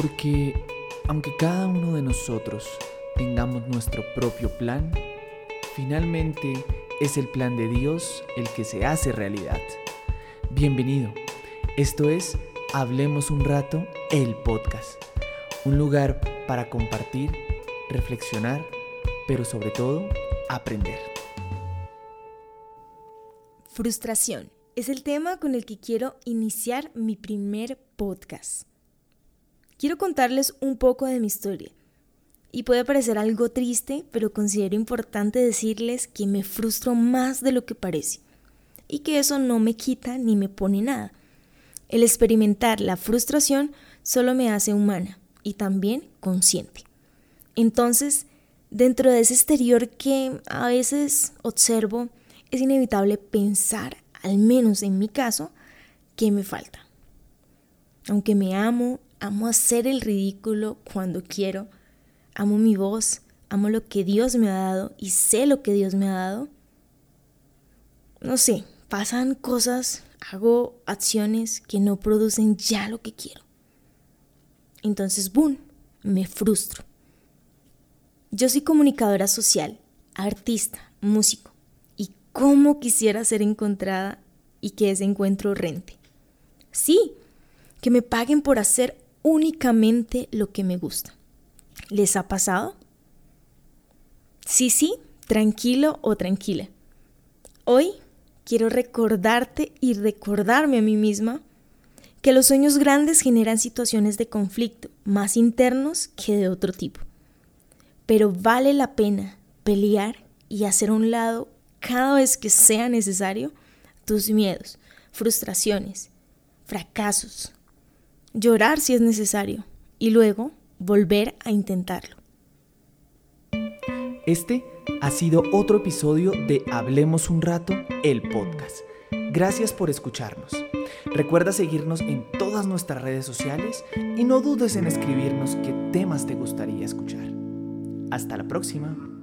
Porque aunque cada uno de nosotros tengamos nuestro propio plan, finalmente es el plan de Dios el que se hace realidad. Bienvenido. Esto es Hablemos un rato, el podcast. Un lugar para compartir, reflexionar, pero sobre todo aprender. Frustración es el tema con el que quiero iniciar mi primer podcast. Quiero contarles un poco de mi historia. Y puede parecer algo triste, pero considero importante decirles que me frustro más de lo que parece. Y que eso no me quita ni me pone nada. El experimentar la frustración solo me hace humana y también consciente. Entonces, dentro de ese exterior que a veces observo, es inevitable pensar, al menos en mi caso, que me falta. Aunque me amo, amo hacer el ridículo cuando quiero, amo mi voz, amo lo que Dios me ha dado y sé lo que Dios me ha dado. No sé, pasan cosas, hago acciones que no producen ya lo que quiero. Entonces, boom, me frustro. Yo soy comunicadora social, artista, músico, y cómo quisiera ser encontrada y que ese encuentro rente. Sí, que me paguen por hacer únicamente lo que me gusta. ¿Les ha pasado? Sí, sí, tranquilo o tranquila. Hoy quiero recordarte y recordarme a mí misma que los sueños grandes generan situaciones de conflicto, más internos que de otro tipo. Pero vale la pena pelear y hacer un lado cada vez que sea necesario tus miedos, frustraciones, fracasos, llorar si es necesario y luego volver a intentarlo. Este ha sido otro episodio de Hablemos un rato, el podcast. Gracias por escucharnos. Recuerda seguirnos en todas nuestras redes sociales y no dudes en escribirnos qué temas te gustaría escuchar. Hasta la próxima.